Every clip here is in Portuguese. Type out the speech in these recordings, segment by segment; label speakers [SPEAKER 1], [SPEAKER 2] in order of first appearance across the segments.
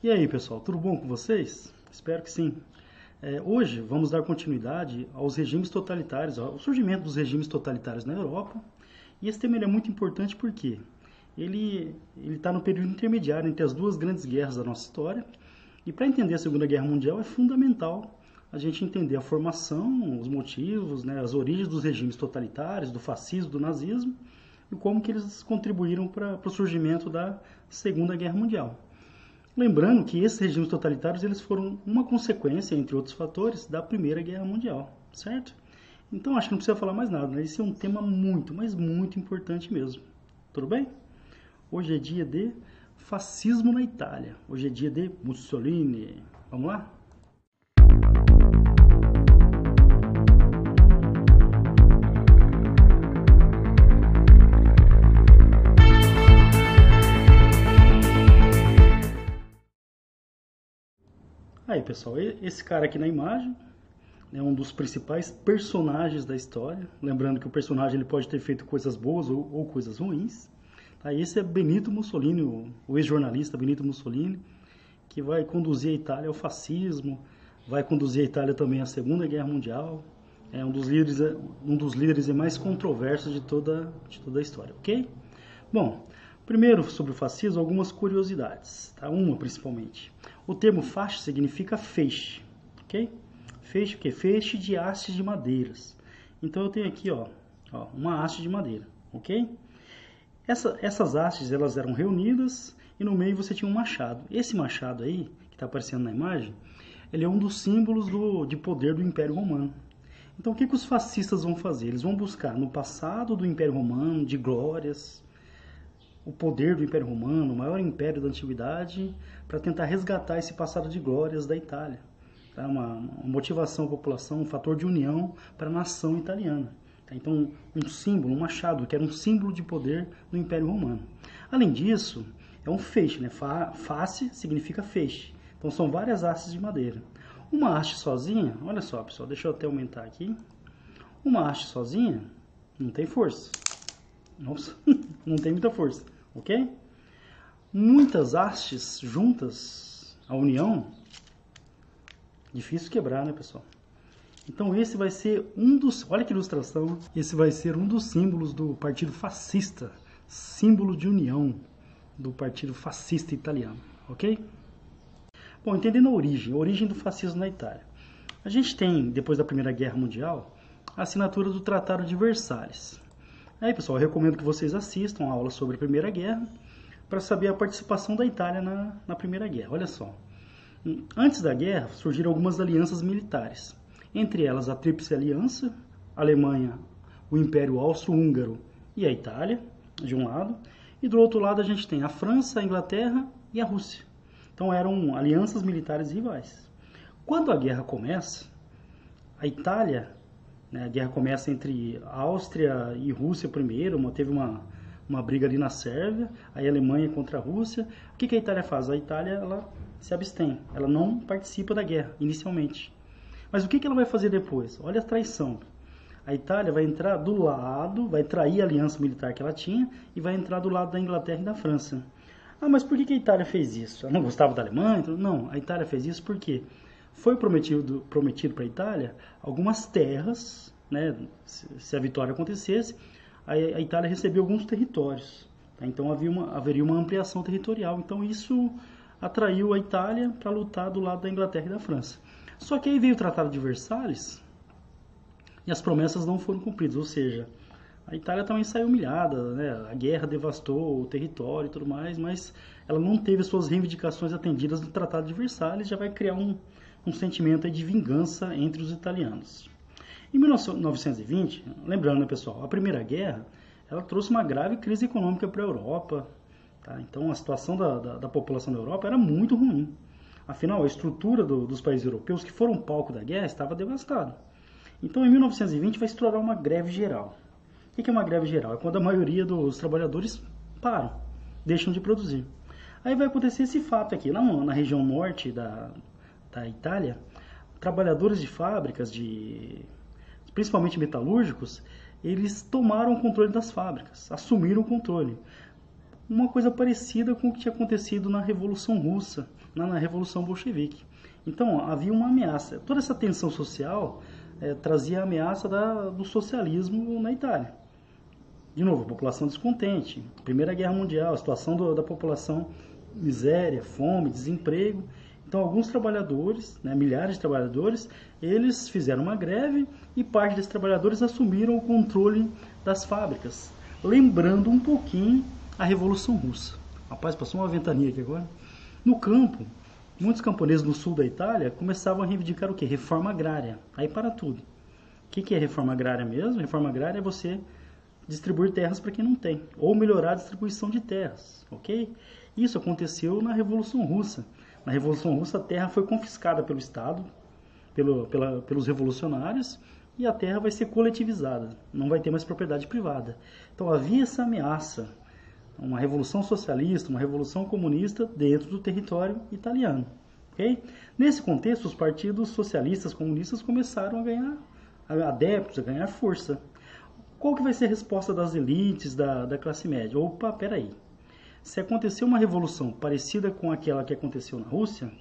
[SPEAKER 1] E aí pessoal, tudo bom com vocês? Espero que sim. É, hoje vamos dar continuidade aos regimes totalitários, ao surgimento dos regimes totalitários na Europa. E esse tema é muito importante porque ele está no período intermediário entre as duas grandes guerras da nossa história. E para entender a Segunda Guerra Mundial é fundamental a gente entender a formação, os motivos, né, as origens dos regimes totalitários, do fascismo, do nazismo e como que eles contribuíram para o surgimento da Segunda Guerra Mundial. Lembrando que esses regimes totalitários eles foram uma consequência, entre outros fatores, da Primeira Guerra Mundial, certo? Então acho que não precisa falar mais nada, né? Esse é um tema muito, mas muito importante mesmo. Tudo bem? Hoje é dia de fascismo na Itália. Hoje é dia de Mussolini. Vamos lá? Aí, pessoal, esse cara aqui na imagem é um dos principais personagens da história. Lembrando que o personagem ele pode ter feito coisas boas ou, ou coisas ruins. Tá? Esse é Benito Mussolini, o, o ex-jornalista Benito Mussolini, que vai conduzir a Itália ao fascismo, vai conduzir a Itália também à Segunda Guerra Mundial. É um dos líderes, um dos líderes mais controversos de toda, de toda a história, ok? Bom, primeiro sobre o fascismo, algumas curiosidades, tá? Uma principalmente. O termo faixa significa feixe, ok? Feixe o quê? Feixe de hastes de madeiras. Então eu tenho aqui, ó, ó uma haste de madeira, ok? Essa, essas hastes elas eram reunidas e no meio você tinha um machado. Esse machado aí, que está aparecendo na imagem, ele é um dos símbolos do, de poder do Império Romano. Então o que, que os fascistas vão fazer? Eles vão buscar no passado do Império Romano, de glórias, o poder do Império Romano, o maior império da antiguidade, para tentar resgatar esse passado de glórias da Itália. Tá? Uma, uma motivação à população, um fator de união para a nação italiana. Tá? Então, um símbolo, um machado, que era um símbolo de poder do Império Romano. Além disso, é um feixe, né? Fa face significa feixe. Então, são várias hastes de madeira. Uma haste sozinha, olha só, pessoal, deixa eu até aumentar aqui. Uma haste sozinha não tem força. Nossa, não tem muita força ok? Muitas hastes juntas, a união, difícil quebrar, né, pessoal? Então esse vai ser um dos, olha que ilustração, esse vai ser um dos símbolos do Partido Fascista, símbolo de união do Partido Fascista Italiano, ok? Bom, entendendo a origem, a origem do fascismo na Itália. A gente tem, depois da Primeira Guerra Mundial, a assinatura do Tratado de Versalhes. Aí, pessoal, eu recomendo que vocês assistam a aula sobre a Primeira Guerra para saber a participação da Itália na, na Primeira Guerra. Olha só. Antes da guerra, surgiram algumas alianças militares. Entre elas, a Tríplice Aliança, a Alemanha, o Império Austro-Húngaro e a Itália, de um lado. E do outro lado, a gente tem a França, a Inglaterra e a Rússia. Então, eram alianças militares rivais. Quando a guerra começa, a Itália? A guerra começa entre Áustria e Rússia primeiro, teve uma, uma briga ali na Sérvia, aí Alemanha contra a Rússia. O que, que a Itália faz? A Itália ela se abstém, ela não participa da guerra inicialmente. Mas o que, que ela vai fazer depois? Olha a traição. A Itália vai entrar do lado, vai trair a aliança militar que ela tinha e vai entrar do lado da Inglaterra e da França. Ah, mas por que, que a Itália fez isso? Ela não gostava da Alemanha? Não, a Itália fez isso porque foi prometido prometido para a Itália algumas terras, né, se a vitória acontecesse, a, Itália recebeu alguns territórios. Tá? Então havia uma, haveria uma ampliação territorial. Então isso atraiu a Itália para lutar do lado da Inglaterra e da França. Só que aí veio o Tratado de Versalhes e as promessas não foram cumpridas, ou seja, a Itália também saiu humilhada, né? a guerra devastou o território e tudo mais, mas ela não teve suas reivindicações atendidas no Tratado de Versalhes, já vai criar um, um sentimento de vingança entre os italianos. Em 1920, lembrando, né, pessoal, a Primeira Guerra ela trouxe uma grave crise econômica para a Europa. Tá? Então, a situação da, da, da, população da Europa era muito ruim. Afinal, a estrutura do, dos países europeus que foram palco da guerra estava devastada. Então, em 1920, vai estourar uma greve geral. O que é uma greve geral? É quando a maioria dos trabalhadores param, deixam de produzir. Aí vai acontecer esse fato aqui, na, na região norte da, da Itália, trabalhadores de fábricas, de, principalmente metalúrgicos, eles tomaram o controle das fábricas, assumiram o controle. uma coisa parecida com o que tinha acontecido na Revolução Russa, na, na Revolução Bolchevique. Então, havia uma ameaça. Toda essa tensão social é, trazia a ameaça da, do socialismo na Itália. De novo, população descontente, Primeira Guerra Mundial, a situação do, da população, miséria, fome, desemprego. Então, alguns trabalhadores, né, milhares de trabalhadores, eles fizeram uma greve e parte desses trabalhadores assumiram o controle das fábricas, lembrando um pouquinho a Revolução Russa. Rapaz, passou uma ventania aqui agora. No campo, muitos camponeses no sul da Itália começavam a reivindicar o quê? Reforma agrária. Aí para tudo. O que é reforma agrária mesmo? Reforma agrária é você distribuir terras para quem não tem, ou melhorar a distribuição de terras, ok? Isso aconteceu na Revolução Russa. Na Revolução Russa, a terra foi confiscada pelo Estado, pelo, pela, pelos revolucionários, e a terra vai ser coletivizada, não vai ter mais propriedade privada. Então havia essa ameaça, uma revolução socialista, uma revolução comunista dentro do território italiano. Okay? Nesse contexto, os partidos socialistas comunistas começaram a ganhar adeptos, a ganhar força. Qual que vai ser a resposta das elites, da, da classe média? Opa, peraí. Se acontecer uma revolução parecida com aquela que aconteceu na Rússia,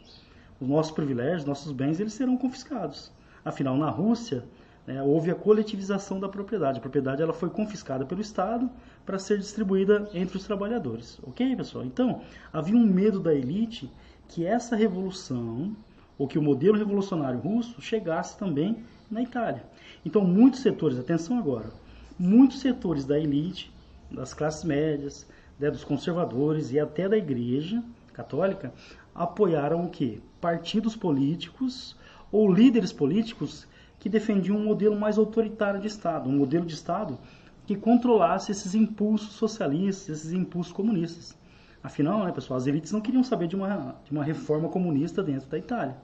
[SPEAKER 1] os nossos privilégios, nossos bens, eles serão confiscados. Afinal, na Rússia, né, houve a coletivização da propriedade. A propriedade ela foi confiscada pelo Estado para ser distribuída entre os trabalhadores. Ok, pessoal? Então, havia um medo da elite que essa revolução, ou que o modelo revolucionário russo, chegasse também na Itália. Então, muitos setores, atenção agora, muitos setores da elite, das classes médias, né, dos conservadores e até da igreja católica, apoiaram o que? Partidos políticos ou líderes políticos que defendiam um modelo mais autoritário de Estado, um modelo de Estado que controlasse esses impulsos socialistas, esses impulsos comunistas. Afinal, né, pessoal, as elites não queriam saber de uma, de uma reforma comunista dentro da Itália.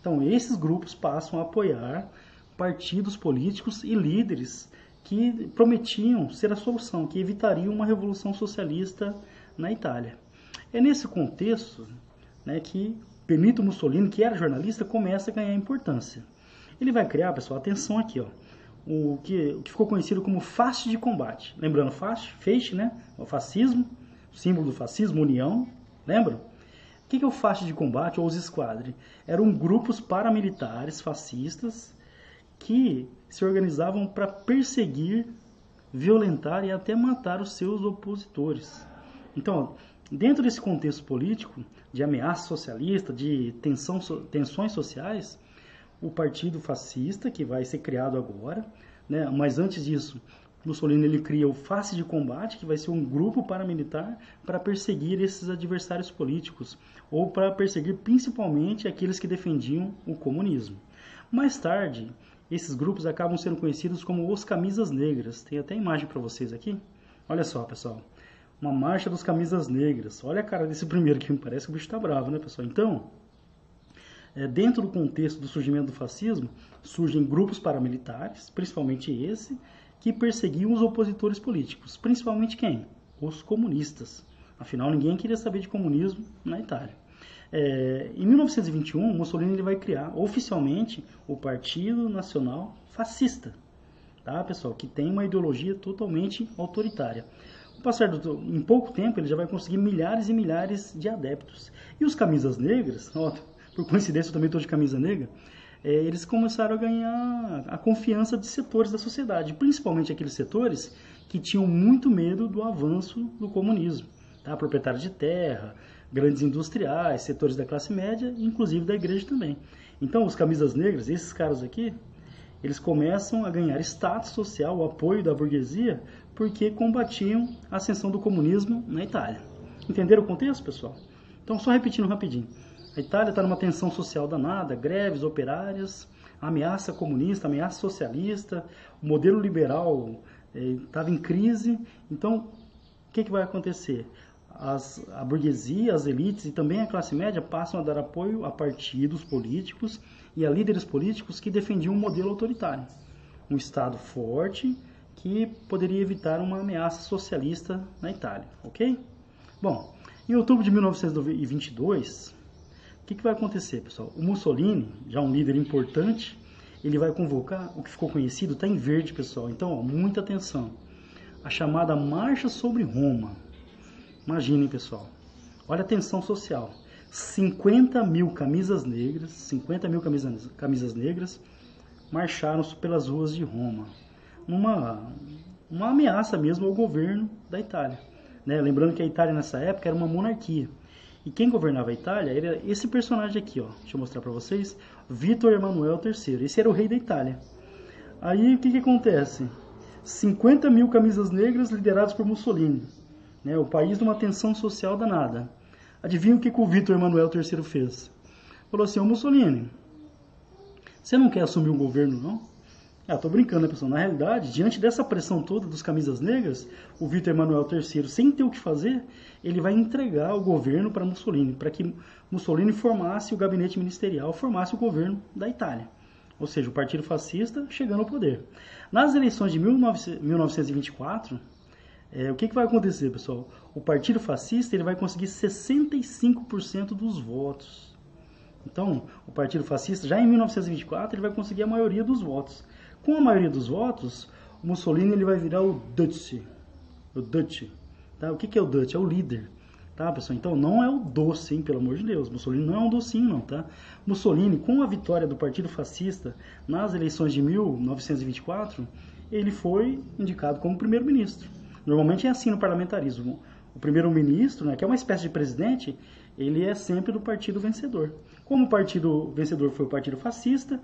[SPEAKER 1] Então, esses grupos passam a apoiar partidos políticos e líderes que prometiam ser a solução, que evitariam uma revolução socialista na Itália. É nesse contexto né, que Benito Mussolini, que era jornalista, começa a ganhar importância. Ele vai criar, pessoal, atenção aqui, ó, o que, o que ficou conhecido como faixa de combate. Lembrando, faixa, feixe, né? O fascismo, símbolo do fascismo, união, lembram? O que é o faixa de combate ou os esquadres? Eram grupos paramilitares fascistas que se organizavam para perseguir, violentar e até matar os seus opositores. Então, dentro desse contexto político, de ameaça socialista, de tensão, tensões sociais, o partido fascista, que vai ser criado agora, né? mas antes disso, Mussolini ele cria o Face de Combate, que vai ser um grupo paramilitar para perseguir esses adversários políticos, ou para perseguir principalmente aqueles que defendiam o comunismo. Mais tarde, esses grupos acabam sendo conhecidos como os Camisas Negras. Tem até imagem para vocês aqui. Olha só, pessoal. Uma marcha dos Camisas Negras. Olha a cara desse primeiro que me parece que o bicho está bravo, né, pessoal? Então, é, dentro do contexto do surgimento do fascismo, surgem grupos paramilitares, principalmente esse, que perseguiam os opositores políticos, principalmente quem? Os comunistas. Afinal, ninguém queria saber de comunismo na Itália. É, em 1921, Mussolini ele vai criar oficialmente o Partido Nacional Fascista, tá, pessoal? Que tem uma ideologia totalmente autoritária. Passar do, em pouco tempo, ele já vai conseguir milhares e milhares de adeptos. E os camisas negras, ó, por coincidência eu também estou de camisa negra, é, eles começaram a ganhar a confiança de setores da sociedade, principalmente aqueles setores que tinham muito medo do avanço do comunismo. Tá? Proprietários de terra, grandes industriais, setores da classe média, inclusive da igreja também. Então, os camisas negras, esses caras aqui, eles começam a ganhar status social, o apoio da burguesia, porque combatiam a ascensão do comunismo na Itália. Entenderam o contexto, pessoal? Então, só repetindo rapidinho. A Itália está numa tensão social danada, greves operárias, ameaça comunista, ameaça socialista, o modelo liberal estava eh, em crise. Então, o que, que vai acontecer? As, a burguesia, as elites e também a classe média passam a dar apoio a partidos políticos e a líderes políticos que defendiam um modelo autoritário. Um Estado forte que poderia evitar uma ameaça socialista na Itália, ok? Bom, em outubro de 1922, o que, que vai acontecer, pessoal? O Mussolini, já um líder importante, ele vai convocar o que ficou conhecido, está em verde, pessoal. Então, ó, muita atenção. A chamada Marcha sobre Roma. Imaginem, pessoal. Olha a tensão social. 50 mil camisas negras, 50 mil camisas, camisas negras marcharam pelas ruas de Roma. Numa uma ameaça mesmo ao governo da Itália. Né? Lembrando que a Itália nessa época era uma monarquia. E quem governava a Itália era esse personagem aqui, ó. Deixa eu mostrar para vocês. Vitor Emanuel III. Esse era o rei da Itália. Aí o que, que acontece? 50 mil camisas negras lideradas por Mussolini. Né? O país numa tensão social danada. Adivinha o que, que o Vitor Emanuel III fez? Falou assim, ô Mussolini, você não quer assumir um governo, não? Ah, tô brincando, né, pessoal? Na realidade, diante dessa pressão toda dos camisas negras, o Vitor Emanuel III, sem ter o que fazer, ele vai entregar o governo para Mussolini, para que Mussolini formasse o gabinete ministerial, formasse o governo da Itália. Ou seja, o Partido Fascista chegando ao poder. Nas eleições de 1924, é, o que, que vai acontecer, pessoal? O Partido Fascista ele vai conseguir 65% dos votos. Então, o Partido Fascista, já em 1924, ele vai conseguir a maioria dos votos. Com a maioria dos votos, o Mussolini ele vai virar o Dutch. O Dutch. Tá? O que, que é o Dutch? É o líder. Tá, pessoal? Então não é o doce, hein, pelo amor de Deus. Mussolini não é um docinho, não, tá? Mussolini, com a vitória do Partido Fascista nas eleições de 1924, ele foi indicado como primeiro-ministro. Normalmente é assim no parlamentarismo. O primeiro-ministro, né, que é uma espécie de presidente, ele é sempre do partido vencedor. Como o partido vencedor foi o Partido Fascista,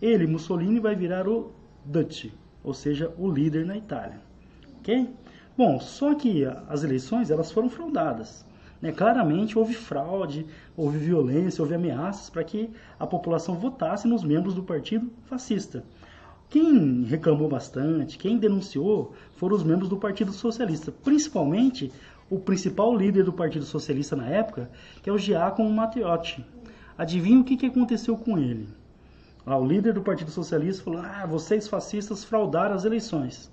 [SPEAKER 1] ele, Mussolini, vai virar o Dutch, ou seja, o líder na Itália. Ok? Bom, só que as eleições elas foram fraudadas. Né? Claramente houve fraude, houve violência, houve ameaças para que a população votasse nos membros do partido fascista. Quem reclamou bastante, quem denunciou, foram os membros do Partido Socialista, principalmente o principal líder do Partido Socialista na época, que é o Giacomo Matteotti. Adivinha o que, que aconteceu com ele? Ah, o líder do Partido Socialista falou: Ah, vocês fascistas fraudaram as eleições.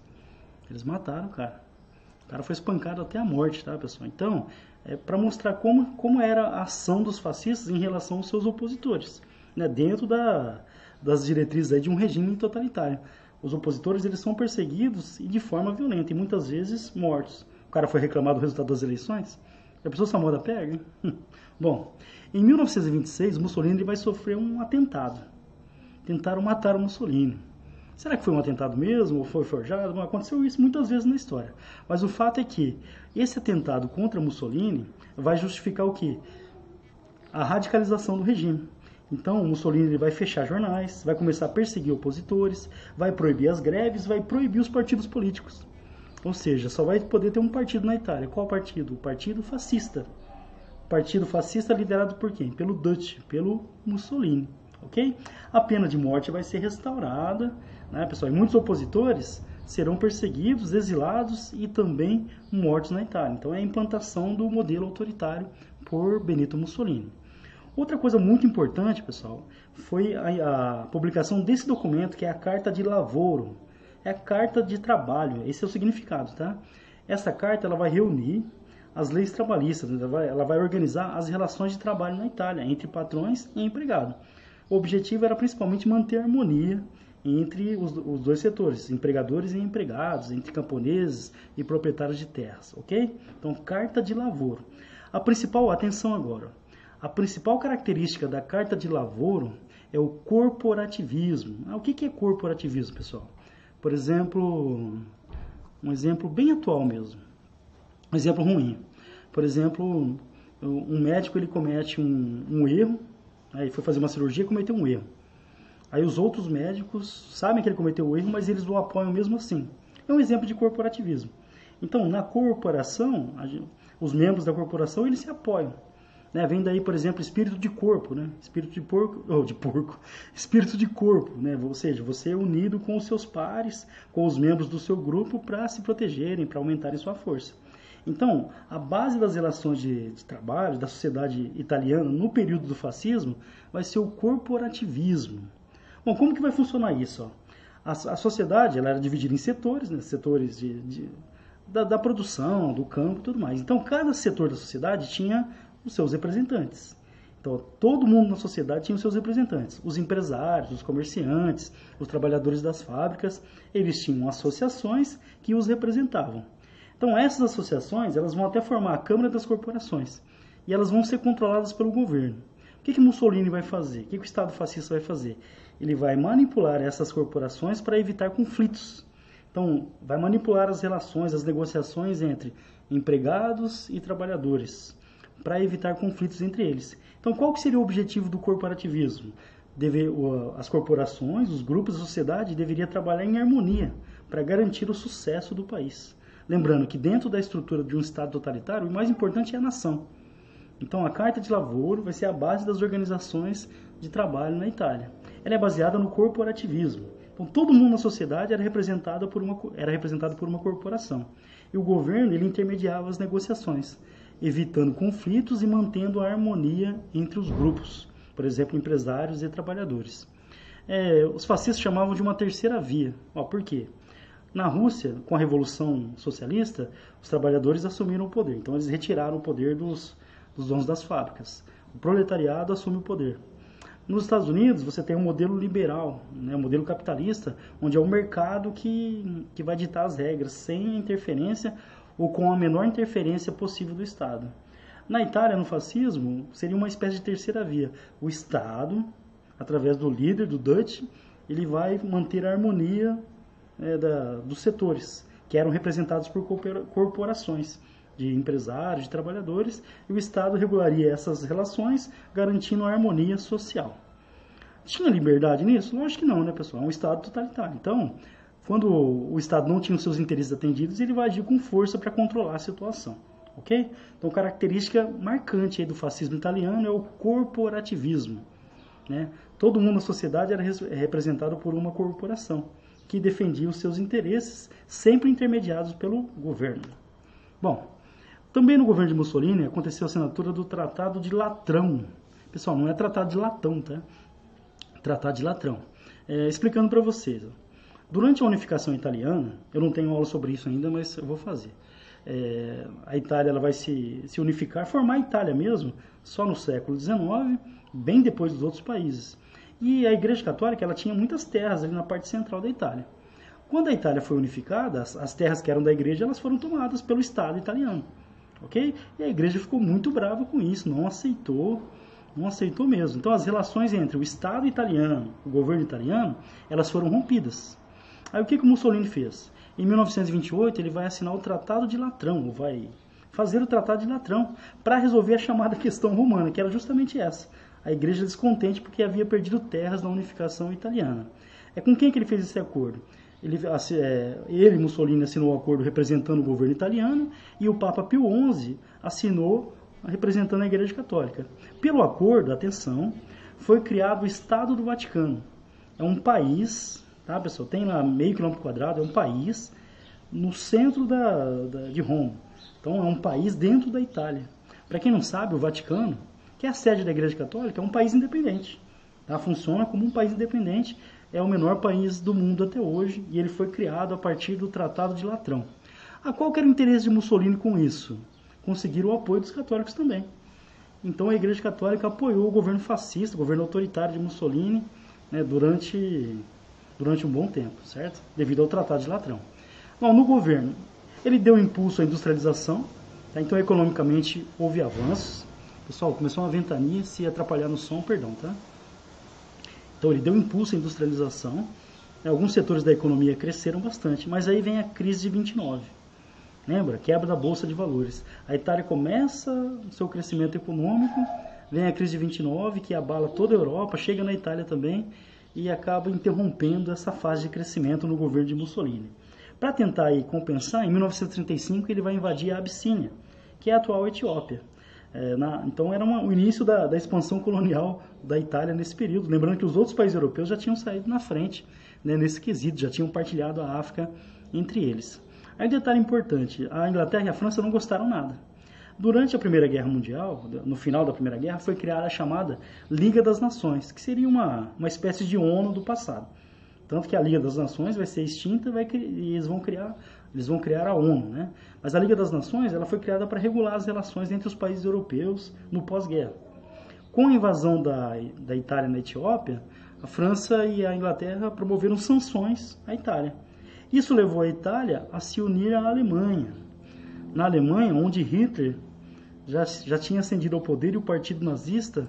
[SPEAKER 1] Eles mataram o cara. O cara foi espancado até a morte, tá, pessoal? Então, é para mostrar como, como era a ação dos fascistas em relação aos seus opositores, né, dentro da, das diretrizes de um regime totalitário. Os opositores eles são perseguidos e de forma violenta e muitas vezes mortos. O cara foi reclamar do resultado das eleições. A pessoa essa moda pega. Bom, em 1926 Mussolini vai sofrer um atentado tentaram matar o Mussolini. Será que foi um atentado mesmo ou foi forjado? Bom, aconteceu isso muitas vezes na história. Mas o fato é que esse atentado contra Mussolini vai justificar o quê? A radicalização do regime. Então, o Mussolini vai fechar jornais, vai começar a perseguir opositores, vai proibir as greves, vai proibir os partidos políticos. Ou seja, só vai poder ter um partido na Itália. Qual partido? O Partido Fascista. Partido fascista liderado por quem? Pelo Dutch, pelo Mussolini ok? A pena de morte vai ser restaurada, né, pessoal? E muitos opositores serão perseguidos, exilados e também mortos na Itália. Então é a implantação do modelo autoritário por Benito Mussolini. Outra coisa muito importante, pessoal, foi a, a publicação desse documento, que é a Carta de Lavoro. É a Carta de Trabalho, esse é o significado, tá? Essa carta ela vai reunir as leis trabalhistas, ela vai, ela vai organizar as relações de trabalho na Itália, entre patrões e empregado. O objetivo era principalmente manter a harmonia entre os, os, dois setores, empregadores e empregados, entre camponeses e proprietários de terras, ok? Então, carta de lavoro. A principal, atenção agora, a principal característica da carta de lavoro é o corporativismo. Ah, o que, é corporativismo, pessoal? Por exemplo, um exemplo bem atual mesmo, um exemplo ruim. Por exemplo, um médico ele comete um, um erro Aí foi fazer uma cirurgia e cometeu um erro. Aí os outros médicos sabem que ele cometeu o erro, mas eles o apoiam mesmo assim. É um exemplo de corporativismo. Então, na corporação, os membros da corporação eles se apoiam. Né? Vem daí, por exemplo, espírito de corpo, né? Espírito de porco, ou de porco, espírito de corpo, né? Ou seja, você é unido com os seus pares, com os membros do seu grupo para se protegerem, para aumentarem sua força. Então, a base das relações de, de, trabalho da sociedade italiana no período do fascismo vai ser o corporativismo. Bom, como que vai funcionar isso? A, a, sociedade ela era dividida em setores, né? setores de, de da, da, produção, do campo e tudo mais. Então, cada setor da sociedade tinha os seus representantes. Então, todo mundo na sociedade tinha os seus representantes. Os empresários, os comerciantes, os trabalhadores das fábricas, eles tinham associações que os representavam. Então essas associações elas vão até formar a Câmara das Corporações e elas vão ser controladas pelo governo. O que, que Mussolini vai fazer? O que, que o Estado fascista vai fazer? Ele vai manipular essas corporações para evitar conflitos. Então, vai manipular as relações, as negociações entre empregados e trabalhadores, para evitar conflitos entre eles. Então, qual que seria o objetivo do corporativismo? Deve, as corporações, os grupos, a sociedade deveria trabalhar em harmonia para garantir o sucesso do país. Lembrando que dentro da estrutura de um Estado totalitário, o mais importante é a nação. Então, a Carta de Lavoro vai ser a base das organizações de trabalho na Itália. Ela é baseada no corporativismo. Então, todo mundo na sociedade era representado por uma, era representado por uma corporação. E o governo ele intermediava as negociações, evitando conflitos e mantendo a harmonia entre os grupos, por exemplo, empresários e trabalhadores. É, os fascistas chamavam de uma terceira via. Ó, por quê? Na Rússia, com a Revolução Socialista, os trabalhadores assumiram o poder. Então, eles retiraram o poder dos, dos donos das fábricas. O proletariado assume o poder. Nos Estados Unidos, você tem um modelo liberal, né, um modelo capitalista, onde é o mercado que, que vai ditar as regras, sem interferência ou com a menor interferência possível do Estado. Na Itália, no fascismo, seria uma espécie de terceira via. O Estado, através do líder, do Dutch, ele vai manter a harmonia é, da, dos setores, que eram representados por corporações de empresários, de trabalhadores, e o Estado regularia essas relações, garantindo a harmonia social. Tinha liberdade nisso? Lógico que não, né, pessoal? É um Estado totalitário. Então, quando o Estado não tinha os seus interesses atendidos, ele vai agir com força para controlar a situação. Ok? Então, característica marcante do fascismo italiano é o corporativismo. Né? Todo mundo na sociedade era representado por uma corporação que defendia os seus interesses, sempre intermediados pelo governo. Bom, também no governo de Mussolini aconteceu a assinatura do Tratado de Latrão. Pessoal, não é Tratado de Latão, tá? Tratado de Latrão. É, explicando para vocês. Durante a unificação italiana, eu não tenho aula sobre isso ainda, mas eu vou fazer. É, a Itália ela vai se, se unificar, formar a Itália mesmo, só no século XIX, bem depois dos outros países. E a Igreja Católica ela tinha muitas terras ali na parte central da Itália. Quando a Itália foi unificada, as, as terras que eram da Igreja elas foram tomadas pelo Estado italiano ok? E a igreja ficou muito brava com isso, não aceitou, não aceitou mesmo. Então as relações entre o Estado italiano, o governo italiano, elas foram rompidas. Aí o que, que o Mussolini fez? Em 1928 ele vai assinar o Tratado de Latrão, vai fazer o Tratado de Latrão para resolver a chamada questão romana, que era justamente essa. A igreja descontente porque havia perdido terras na unificação italiana. É com quem que ele fez esse acordo? Ele, é, ele, Mussolini, assinou o acordo representando o governo italiano e o Papa Pio XI assinou representando a Igreja Católica. Pelo acordo, atenção, foi criado o Estado do Vaticano. É um país, tá, pessoal? Tem lá meio quilômetro quadrado, é um país no centro da, da, de Roma. Então, é um país dentro da Itália. Para quem não sabe, o Vaticano, que é a sede da Igreja Católica, é um país independente. Tá? Funciona como um país independente é o menor país do mundo até hoje e ele foi criado a partir do Tratado de Latrão. A qual era o interesse de Mussolini com isso? Conseguir o apoio dos católicos também. Então a Igreja Católica apoiou o governo fascista, o governo autoritário de Mussolini, né, durante, durante um bom tempo, certo? Devido ao Tratado de Latrão. Bom, no governo, ele deu impulso à industrialização, tá? então economicamente houve avanços. Pessoal, começou uma ventania, se atrapalhar no som, perdão, tá? Então ele deu impulso à industrialização. Alguns setores da economia cresceram bastante, mas aí vem a crise de 29. Lembra? Quebra da bolsa de valores. A Itália começa o seu crescimento econômico, vem a crise de 29 que abala toda a Europa, chega na Itália também e acaba interrompendo essa fase de crescimento no governo de Mussolini. Para tentar aí compensar, em 1935 ele vai invadir a Abissínia, que é a atual Etiópia. É, na, então era uma, o início da, da, expansão colonial da Itália nesse período. Lembrando que os outros países europeus já tinham saído na frente né, nesse quesito, já tinham partilhado a África entre eles. Aí um detalhe importante, a Inglaterra e a França não gostaram nada. Durante a Primeira Guerra Mundial, no final da Primeira Guerra, foi criada a chamada Liga das Nações, que seria uma, uma espécie de ONU do passado. Tanto que a Liga das Nações vai ser extinta vai, e eles vão criar eles vão criar a ONU, né? Mas a Liga das Nações ela foi criada para regular as relações entre os países europeus no pós-guerra. Com a invasão da, da Itália na Etiópia, a França e a Inglaterra promoveram sanções à Itália. Isso levou a Itália a se unir à Alemanha. Na Alemanha, onde Hitler já, já tinha ascendido ao poder e o partido nazista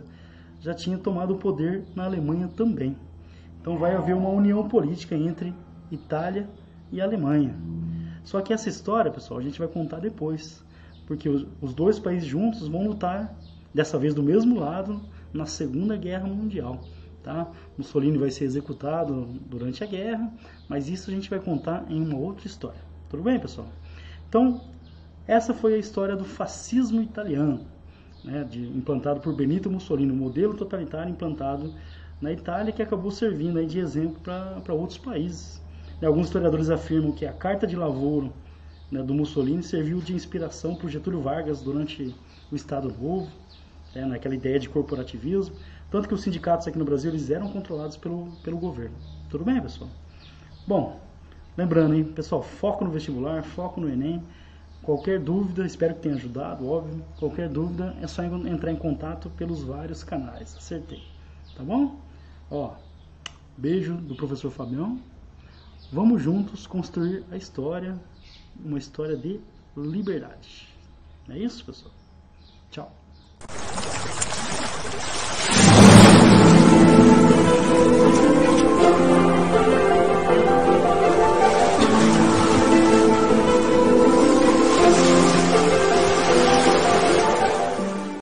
[SPEAKER 1] já tinha tomado o poder na Alemanha também. Então vai haver uma união política entre Itália e Alemanha. Só que essa história, pessoal, a gente vai contar depois, porque os, os dois países juntos vão lutar, dessa vez do mesmo lado, na Segunda Guerra Mundial. Tá? Mussolini vai ser executado durante a guerra, mas isso a gente vai contar em uma outra história. Tudo bem, pessoal? Então, essa foi a história do fascismo italiano, né, de, implantado por Benito Mussolini, um modelo totalitário implantado na Itália que acabou servindo aí de exemplo para outros países. Alguns historiadores afirmam que a Carta de Lavoro né, do Mussolini serviu de inspiração para Getúlio Vargas durante o Estado Novo, né, naquela ideia de corporativismo, tanto que os sindicatos aqui no Brasil eles eram controlados pelo, pelo governo. Tudo bem, pessoal? Bom, lembrando, hein, pessoal, foco no vestibular, foco no Enem. Qualquer dúvida, espero que tenha ajudado, óbvio. Qualquer dúvida é só entrar em contato pelos vários canais. Acertei. Tá bom? Ó, beijo do professor Fabião. Vamos juntos construir a história, uma história de liberdade. É isso, pessoal? Tchau.